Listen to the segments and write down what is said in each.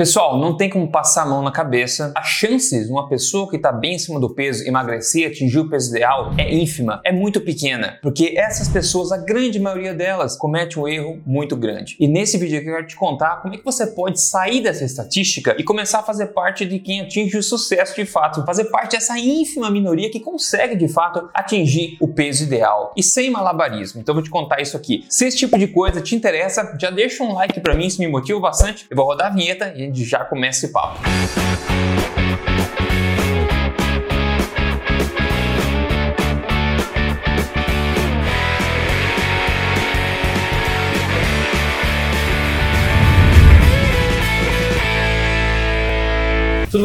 Pessoal, não tem como passar a mão na cabeça. As chances de uma pessoa que está bem em cima do peso emagrecer, atingir o peso ideal é ínfima, é muito pequena, porque essas pessoas, a grande maioria delas, comete um erro muito grande. E nesse vídeo aqui eu quero te contar como é que você pode sair dessa estatística e começar a fazer parte de quem atinge o sucesso de fato, fazer parte dessa ínfima minoria que consegue de fato atingir o peso ideal e sem malabarismo. Então eu vou te contar isso aqui. Se esse tipo de coisa te interessa, já deixa um like para mim, isso me motiva bastante. Eu vou rodar a vinheta e a gente já começa esse papo.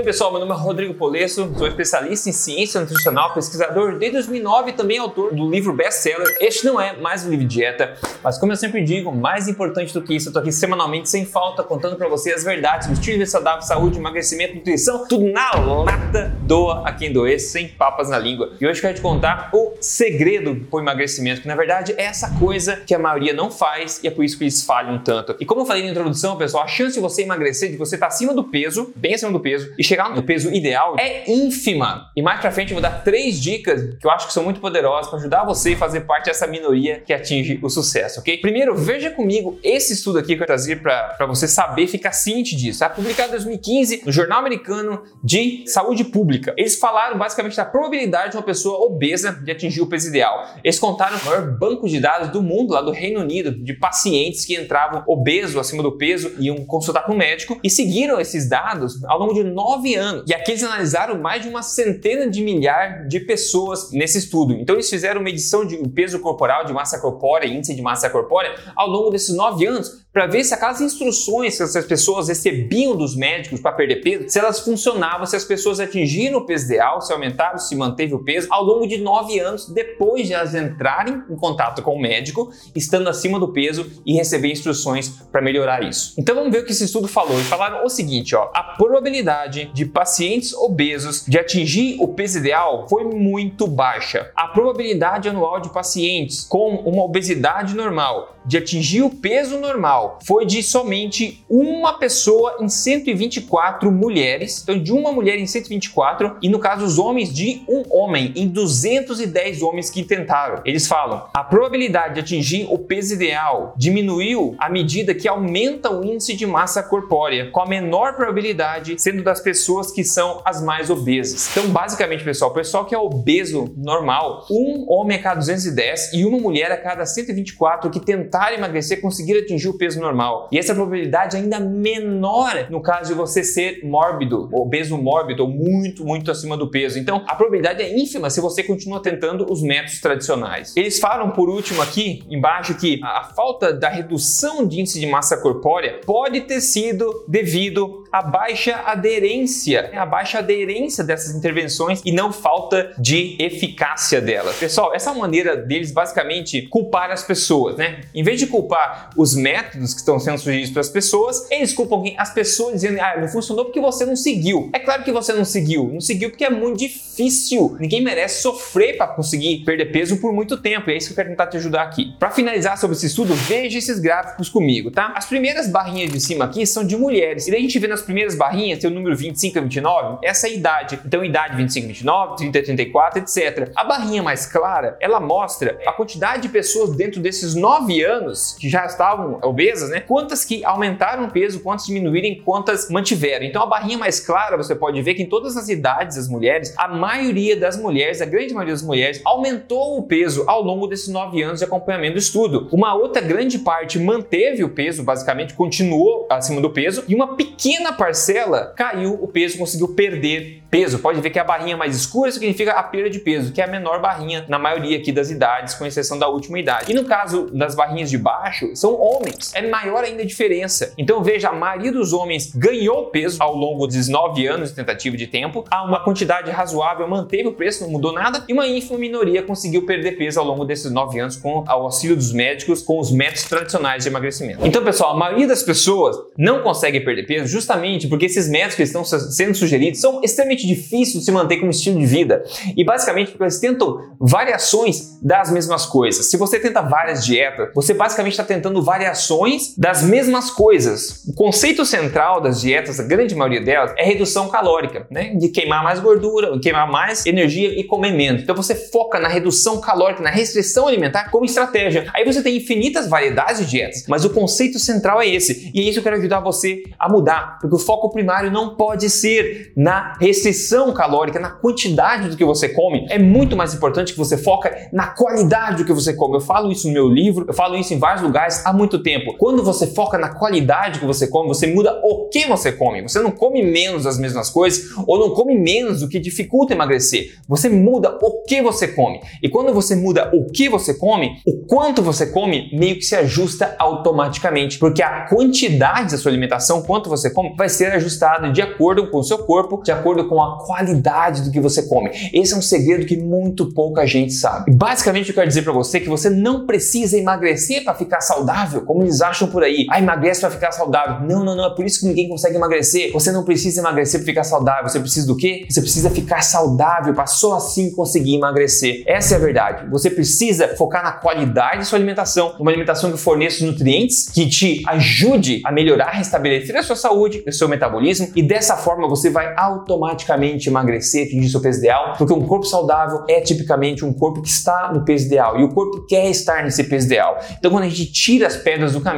Bem, pessoal? Meu nome é Rodrigo Polesso, sou especialista em ciência nutricional, pesquisador desde 2009 e também autor do livro best-seller. Este não é mais um livro de dieta, mas como eu sempre digo, mais importante do que isso, eu tô aqui semanalmente sem falta contando para você as verdades do estilo de saudável, saúde, emagrecimento, nutrição, tudo na lata, doa a quem doer, sem papas na língua. E hoje eu quero te contar o segredo pro emagrecimento, que na verdade é essa coisa que a maioria não faz e é por isso que eles falham tanto. E como eu falei na introdução, pessoal, a chance de você emagrecer, de você estar tá acima do peso, bem acima do peso, e chegar no peso ideal é ínfima. E mais pra frente eu vou dar três dicas que eu acho que são muito poderosas para ajudar você a fazer parte dessa minoria que atinge o sucesso, ok? Primeiro, veja comigo esse estudo aqui que eu trazer para você saber, ficar ciente disso. É publicado em 2015 no Jornal Americano de Saúde Pública. Eles falaram basicamente da probabilidade de uma pessoa obesa de atingir o peso ideal. Eles contaram o maior banco de dados do mundo, lá do Reino Unido, de pacientes que entravam obesos, acima do peso, iam consultar com um médico e seguiram esses dados ao longo de nove anos. E aqui eles analisaram mais de uma centena de milhar de pessoas nesse estudo. Então eles fizeram medição de peso corporal, de massa corpórea, índice de massa corpórea, ao longo desses nove anos, para ver se aquelas instruções que essas pessoas recebiam dos médicos para perder peso, se elas funcionavam, se as pessoas atingiram o peso ideal, se aumentaram, se manteve o peso, ao longo de nove anos depois de elas entrarem em contato com o médico, estando acima do peso e receber instruções para melhorar isso. Então vamos ver o que esse estudo falou. Eles falaram o seguinte, ó, a probabilidade de pacientes obesos de atingir o peso ideal foi muito baixa. A probabilidade anual de pacientes com uma obesidade normal de atingir o peso normal foi de somente uma pessoa em 124 mulheres. Então, de uma mulher em 124, e no caso, os homens de um homem em 210 homens que tentaram. Eles falam: a probabilidade de atingir o peso ideal diminuiu à medida que aumenta o índice de massa corpórea, com a menor probabilidade sendo das pessoas que são as mais obesas. Então, basicamente, pessoal, o pessoal que é obeso normal, um homem a cada 210 e uma mulher a cada 124 que tentaram tentar emagrecer, conseguir atingir o peso normal. E essa probabilidade é ainda menor no caso de você ser mórbido, obeso mórbido ou muito, muito acima do peso. Então, a probabilidade é ínfima se você continua tentando os métodos tradicionais. Eles falam por último aqui embaixo que a falta da redução de índice de massa corpórea pode ter sido devido à baixa aderência, a baixa aderência dessas intervenções e não falta de eficácia delas. Pessoal, essa é maneira deles basicamente culpar as pessoas, né? Em vez de culpar os métodos que estão sendo sugeridos para as pessoas, eles culpam as pessoas dizendo, ah, não funcionou porque você não seguiu. É claro que você não seguiu. Não seguiu porque é muito difícil. Ninguém merece sofrer para conseguir perder peso por muito tempo. E é isso que eu quero tentar te ajudar aqui. Para finalizar sobre esse estudo, veja esses gráficos comigo, tá? As primeiras barrinhas de cima aqui são de mulheres. E daí a gente vê nas primeiras barrinhas, tem o número 25 a 29, essa é a idade. Então, idade 25 a 29, 30 a 34, etc. A barrinha mais clara, ela mostra a quantidade de pessoas dentro desses 9 anos anos que já estavam obesas, né? Quantas que aumentaram o peso, quantas diminuíram, quantas mantiveram. Então a barrinha mais clara você pode ver que em todas as idades das mulheres, a maioria das mulheres, a grande maioria das mulheres, aumentou o peso ao longo desses nove anos de acompanhamento do estudo. Uma outra grande parte manteve o peso, basicamente continuou acima do peso, e uma pequena parcela caiu o peso, conseguiu perder peso. Pode ver que a barrinha mais escura significa a perda de peso, que é a menor barrinha na maioria aqui das idades, com exceção da última idade. E no caso das barrinhas de baixo são homens. É maior ainda a diferença. Então veja, a maioria dos homens ganhou peso ao longo dos nove anos de tentativa de tempo. Há uma quantidade razoável manteve o preço, não mudou nada. E uma ínfima minoria conseguiu perder peso ao longo desses nove anos com o auxílio dos médicos, com os métodos tradicionais de emagrecimento. Então, pessoal, a maioria das pessoas não consegue perder peso Justamente porque esses métodos que estão sendo sugeridos são extremamente difíceis de se manter como estilo de vida. E basicamente porque eles tentam variações das mesmas coisas. Se você tenta várias dietas, você basicamente está tentando variações das mesmas coisas. O conceito central das dietas, a grande maioria delas, é redução calórica, né? De queimar mais gordura, queimar mais energia e comer menos. Então você foca na redução calórica, na restrição alimentar como estratégia. Aí você tem infinitas variedades de dietas, mas o conceito central é esse. E é isso que eu quero ajudar você a mudar, porque o foco primário não pode ser na restrição calórica, na quantidade do que você come. É muito mais importante que você foca na qualidade do que você come. Eu falo isso no meu livro, eu falo isso em vários lugares há muito tempo. Quando você foca na qualidade que você come, você muda o que você come. Você não come menos das mesmas coisas ou não come menos o que dificulta emagrecer. Você muda o que você come. E quando você muda o que você come, o quanto você come meio que se ajusta automaticamente, porque a quantidade da sua alimentação, quanto você come, vai ser ajustada de acordo com o seu corpo, de acordo com a qualidade do que você come. Esse é um segredo que muito pouca gente sabe. Basicamente, eu quero dizer para você que você não precisa emagrecer para ficar saudável, como eles acham por aí. Ah, emagrece para ficar saudável. Não, não, não. É por isso que ninguém consegue emagrecer. Você não precisa emagrecer para ficar saudável. Você precisa do quê? Você precisa ficar saudável para só assim conseguir emagrecer. Essa é a verdade. Você precisa focar na qualidade da sua alimentação, uma alimentação que forneça nutrientes que te ajude a melhorar, restabelecer a sua saúde, o seu metabolismo e dessa forma você vai automaticamente emagrecer, atingir seu peso ideal, porque um corpo saudável é tipicamente um corpo que está no peso ideal e o corpo quer estar nesse peso ideal. Então quando a gente tira as pedras do caminho,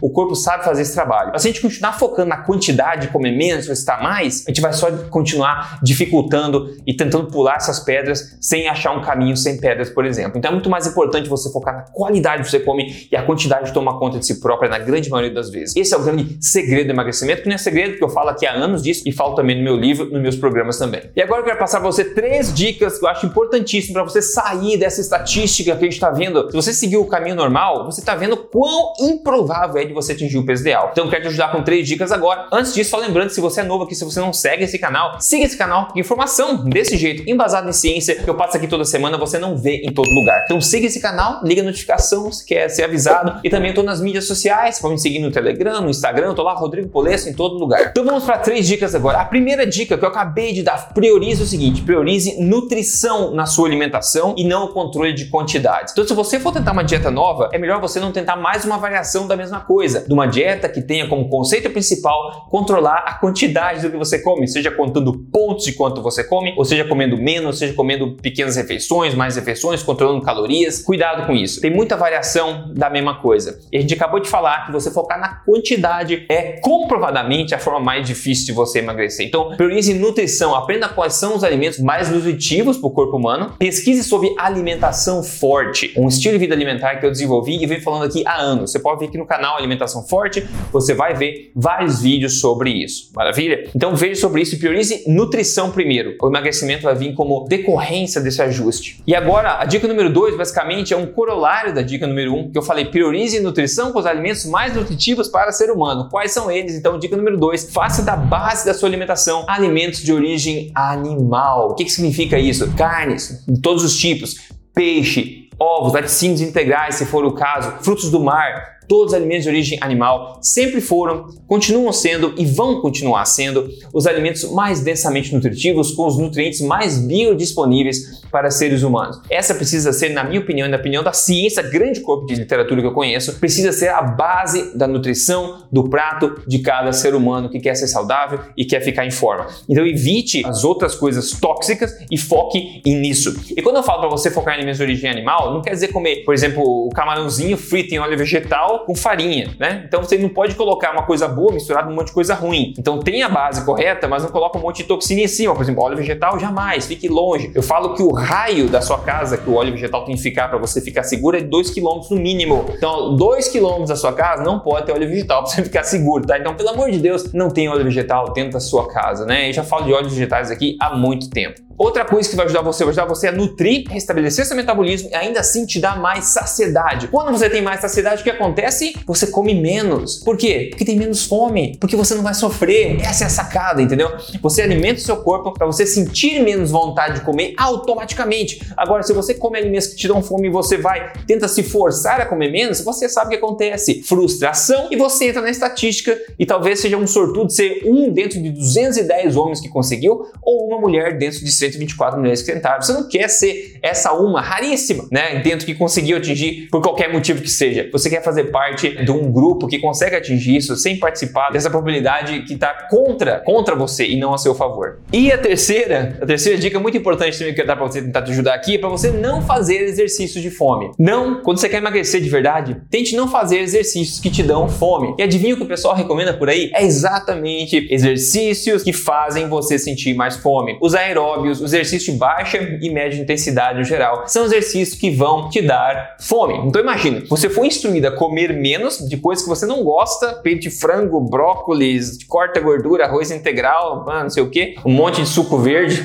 o corpo sabe fazer esse trabalho. Mas se a gente continuar focando na quantidade, comer menos, estar mais, a gente vai só continuar dificultando e tentando pular essas pedras sem achar um caminho sem pedras, por exemplo. Então é muito mais importante você focar na qualidade que você come e a quantidade toma conta de si própria na grande maioria das vezes. Esse é o grande segredo do emagrecimento, que não é segredo, porque eu falo aqui há anos disso e falo também no meu livro, nos meus programas também. E agora eu quero passar para você três dicas que eu acho importantíssimas para você sair dessa estatística que a gente está vendo. Se você seguir o caminho normal, você está vendo quão improvável é de você atingir o peso ideal. Então quero te ajudar com três dicas agora. Antes disso, só lembrando, se você é novo aqui, se você não segue esse canal, siga esse canal, porque informação desse jeito, embasada em ciência, que eu passo aqui toda semana, você não vê em todo lugar. Então siga esse canal, liga a notificação se quer ser avisado. E também estou nas mídias sociais, pode me seguir no Telegram, no Instagram, eu tô lá, Rodrigo Polesso, em todo lugar. Então vamos para três dicas agora. A primeira dica que eu acabei de dar, priorize o seguinte, priorize nutrição na sua alimentação e não o controle de quantidades. Então se você for tentar uma dieta nova, é melhor você não tentar mais uma variação da mesma coisa, de uma dieta que tenha como conceito principal controlar a quantidade do que você come, seja contando pontos de quanto você come, ou seja comendo menos, seja comendo pequenas refeições, mais refeições, controlando calorias. Cuidado com isso. Tem muita variação da mesma coisa. E a gente acabou de falar que você focar na quantidade é comprovadamente a forma mais difícil de você emagrecer. Então, priorize nutrição, aprenda quais são os alimentos mais nutritivos para o corpo humano, pesquise sobre alimentação forte, um estilo de vida alimentar que eu desenvolvi e venho falando aqui há anos. Você pode ver aqui no canal Alimentação Forte, você vai ver vários vídeos sobre isso. Maravilha? Então veja sobre isso e priorize nutrição primeiro. O emagrecimento vai vir como decorrência desse ajuste. E agora, a dica número 2, basicamente, é um corolário da dica número 1, um, que eu falei, priorize nutrição com os alimentos mais nutritivos para ser humano. Quais são eles? Então, dica número 2, faça da base da sua alimentação alimentos de origem animal. O que, que significa isso? Carnes, de todos os tipos, peixe, ovos, laticínios integrais, se for o caso, frutos do mar, todos os alimentos de origem animal sempre foram, continuam sendo e vão continuar sendo os alimentos mais densamente nutritivos, com os nutrientes mais biodisponíveis para seres humanos. Essa precisa ser, na minha opinião e na opinião da ciência, grande corpo de literatura que eu conheço, precisa ser a base da nutrição do prato de cada ser humano que quer ser saudável e quer ficar em forma. Então evite as outras coisas tóxicas e foque nisso. E quando eu falo para você focar em alimentos de origem animal, não quer dizer comer, por exemplo, o camarãozinho frito em óleo vegetal com farinha, né? Então você não pode colocar uma coisa boa misturada com um monte de coisa ruim. Então tem a base correta, mas não coloca um monte de toxina em cima. Por exemplo, óleo vegetal jamais, fique longe. Eu falo que o raio da sua casa que o óleo vegetal tem que ficar para você ficar seguro é 2 km no mínimo. Então, 2 km da sua casa não pode ter óleo vegetal para você ficar seguro, tá? Então, pelo amor de Deus, não tem óleo vegetal dentro da sua casa, né? Eu já falo de óleos vegetais aqui há muito tempo. Outra coisa que vai ajudar você, vai ajudar você a nutrir, restabelecer seu metabolismo e ainda assim te dar mais saciedade. Quando você tem mais saciedade, o que acontece? Você come menos. Por quê? Porque tem menos fome, porque você não vai sofrer. Essa é a sacada, entendeu? Você alimenta o seu corpo para você sentir menos vontade de comer automaticamente. Agora, se você come alimentos que te dão fome e você vai, tenta se forçar a comer menos, você sabe o que acontece. Frustração e você entra na estatística e talvez seja um sortudo ser um dentro de 210 homens que conseguiu ou uma mulher dentro de 124 mulheres que tentaram. Você não quer ser essa uma raríssima, né? Dentro que conseguiu atingir por qualquer motivo que seja. Você quer fazer parte de um grupo que consegue atingir isso sem participar dessa probabilidade que está contra, contra você e não a seu favor. E a terceira, a terceira dica muito importante também que eu dar para você tentar te ajudar aqui é para você não fazer exercícios de fome. Não, quando você quer emagrecer de verdade, tente não fazer exercícios que te dão fome. E adivinha o que o pessoal recomenda por aí? É exatamente exercícios que fazem você sentir mais fome. Os aeróbios, os exercícios de baixa e média intensidade no geral, são exercícios que vão te dar fome. Então imagina, você foi instruído a comer menos de coisas que você não gosta, peito de frango, brócolis, corta gordura, arroz integral, ah, não sei o que, um monte de suco verde.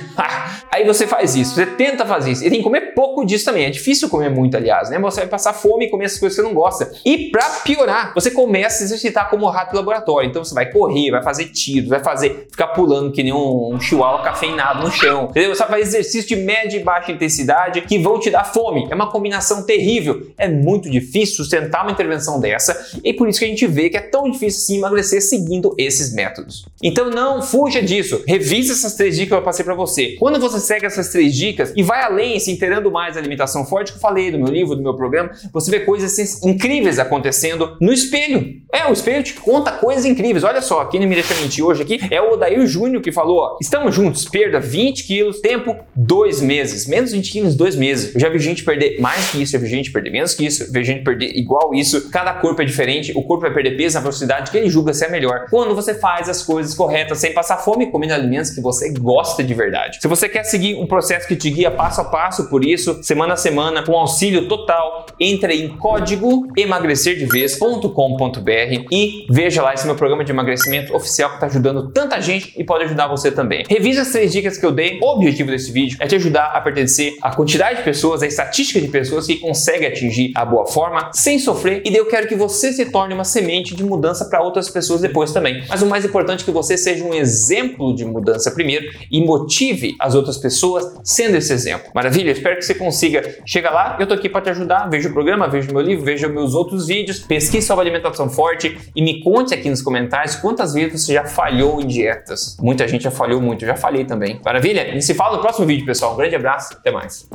Aí você faz isso, você tenta fazer isso. E tem que comer pouco disso também. É difícil comer muito, aliás, né? Você vai passar fome e comer essas coisas que você não gosta. E para piorar, você começa a exercitar como rato de laboratório. Então você vai correr, vai fazer tiros, vai fazer ficar pulando que nem um chihuahua cafeinado no chão. Entendeu? Você vai fazer exercício de média e baixa intensidade que vão te dar fome. É uma combinação terrível. É muito difícil sustentar uma intervenção dessa e por isso que a gente vê que é tão difícil sim emagrecer seguindo esses métodos. Então não fuja disso. Revise essas três dicas que eu passei para você. Quando você segue essas três dicas e vai além, se inteirando mais da alimentação forte que eu falei do meu livro, do meu programa, você vê coisas incríveis acontecendo no espelho. É, o espelho te conta coisas incríveis. Olha só, quem não me deixa mentir hoje aqui é o Odair Júnior que falou: ó, estamos juntos, perda 20 quilos, tempo dois meses. Menos 20 quilos, dois meses. Eu já vi gente perder mais que isso, já vi gente perder menos que isso, vi gente perder igual isso. Cada corpo é diferente, o corpo vai perder peso na velocidade que ele julga ser a melhor. Quando você faz as coisas corretas, sem passar fome, comendo alimentos que você gosta de verdade. Se você quer seguir um processo que te guia passo a passo por isso, semana a semana, com auxílio total, entre em código emagrecerdevez.com.br e veja lá esse meu programa de emagrecimento oficial que está ajudando tanta gente e pode ajudar você também. Revisa as três dicas que eu dei. O objetivo desse vídeo é te ajudar a pertencer à quantidade de pessoas, à estatística de pessoas que conseguem atingir a boa forma sem sofrer. E daí eu quero que você se torne uma semente de mudança para outras pessoas depois também. Mas o mais importante é que você seja um exemplo de mudança primeiro e motive as outras pessoas sendo esse exemplo. Maravilha? Espero que você consiga. Chega lá, eu tô aqui para te ajudar. Veja o programa, veja o meu livro, veja meus outros vídeos, pesquise sobre alimentação forte e me conte aqui nos comentários quantas vezes você já falhou em dietas. Muita gente já falhou muito, já falei também. Maravilha? se fala no próximo vídeo, pessoal. Um grande abraço, até mais.